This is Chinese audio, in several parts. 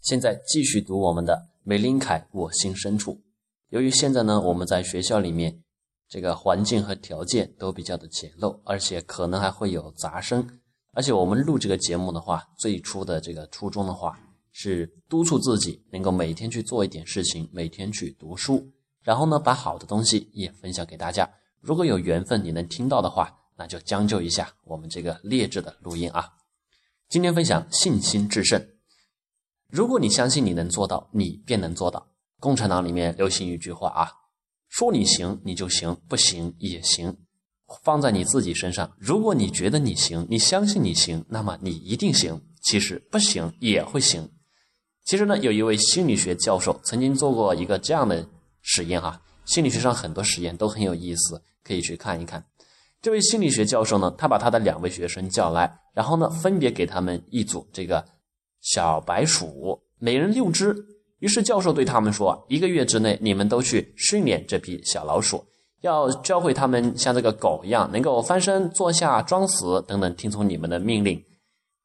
现在继续读我们的《美林凯我心深处》。由于现在呢，我们在学校里面，这个环境和条件都比较的简陋，而且可能还会有杂声。而且我们录这个节目的话，最初的这个初衷的话，是督促自己能够每天去做一点事情，每天去读书，然后呢，把好的东西也分享给大家。如果有缘分你能听到的话，那就将就一下我们这个劣质的录音啊。今天分享信心制胜。如果你相信你能做到，你便能做到。共产党里面流行一句话啊，说你行你就行，不行也行。放在你自己身上，如果你觉得你行，你相信你行，那么你一定行。其实不行也会行。其实呢，有一位心理学教授曾经做过一个这样的实验哈。心理学上很多实验都很有意思，可以去看一看。这位心理学教授呢，他把他的两位学生叫来，然后呢，分别给他们一组这个小白鼠，每人六只。于是教授对他们说：“一个月之内，你们都去训练这批小老鼠，要教会他们像这个狗一样，能够翻身、坐下、装死等等，听从你们的命令。”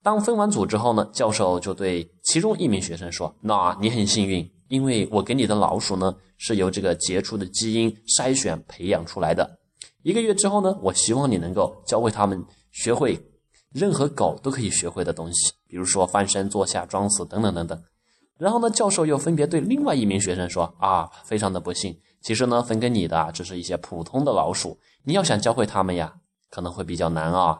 当分完组之后呢，教授就对其中一名学生说：“那你很幸运，因为我给你的老鼠呢，是由这个杰出的基因筛选培养出来的。一个月之后呢，我希望你能够教会他们学会任何狗都可以学会的东西，比如说翻身、坐下、装死等等等等。”然后呢，教授又分别对另外一名学生说：“啊，非常的不幸，其实呢，分给你的只是一些普通的老鼠，你要想教会他们呀，可能会比较难啊。”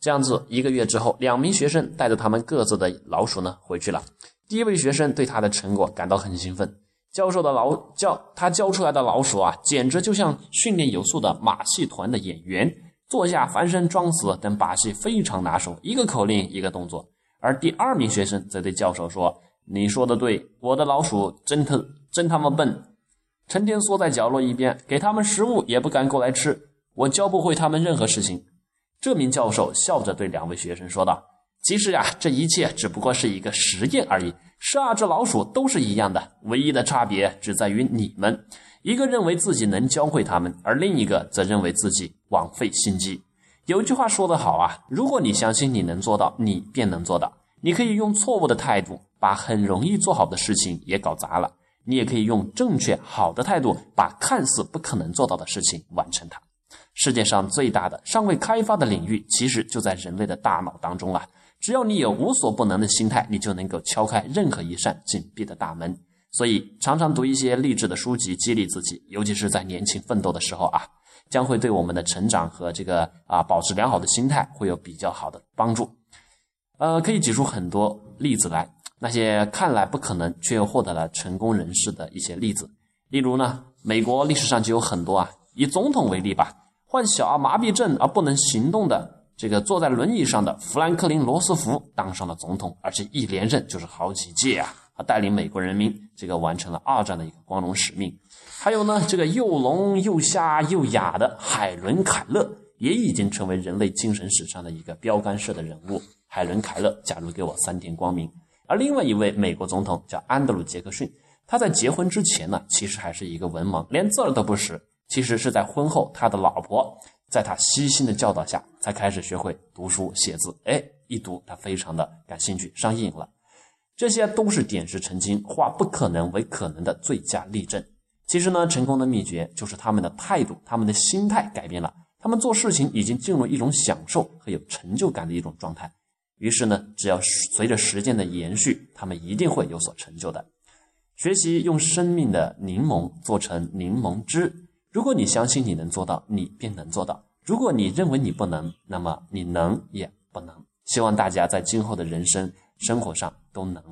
这样子，一个月之后，两名学生带着他们各自的老鼠呢回去了。第一位学生对他的成果感到很兴奋，教授的老教他教出来的老鼠啊，简直就像训练有素的马戏团的演员，坐下、翻身、装死等把戏非常拿手，一个口令一个动作。而第二名学生则对教授说。你说的对，我的老鼠真他真他妈笨，成天缩在角落一边，给他们食物也不敢过来吃，我教不会他们任何事情。这名教授笑着对两位学生说道：“其实呀，这一切只不过是一个实验而已。十二只老鼠都是一样的，唯一的差别只在于你们，一个认为自己能教会他们，而另一个则认为自己枉费心机。有句话说得好啊，如果你相信你能做到，你便能做到。你可以用错误的态度。”把很容易做好的事情也搞砸了，你也可以用正确好的态度，把看似不可能做到的事情完成它。世界上最大的尚未开发的领域，其实就在人类的大脑当中啊！只要你有无所不能的心态，你就能够敲开任何一扇紧闭的大门。所以，常常读一些励志的书籍，激励自己，尤其是在年轻奋斗的时候啊，将会对我们的成长和这个啊保持良好的心态会有比较好的帮助。呃，可以举出很多例子来。那些看来不可能却又获得了成功人士的一些例子，例如呢，美国历史上就有很多啊。以总统为例吧，患小儿麻痹症而不能行动的这个坐在轮椅上的富兰克林·罗斯福当上了总统，而且一连任就是好几届啊，他带领美国人民这个完成了二战的一个光荣使命。还有呢，这个又聋又瞎又哑的海伦·凯勒也已经成为人类精神史上的一个标杆式的人物。海伦·凯勒，假如给我三天光明。而另外一位美国总统叫安德鲁·杰克逊，他在结婚之前呢，其实还是一个文盲，连字儿都不识。其实是在婚后，他的老婆在他悉心的教导下，才开始学会读书写字。哎，一读他非常的感兴趣，上瘾了。这些都是点石成金，化不可能为可能的最佳例证。其实呢，成功的秘诀就是他们的态度，他们的心态改变了，他们做事情已经进入一种享受和有成就感的一种状态。于是呢，只要随着时间的延续，他们一定会有所成就的。学习用生命的柠檬做成柠檬汁。如果你相信你能做到，你便能做到；如果你认为你不能，那么你能也不能。希望大家在今后的人生生活上都能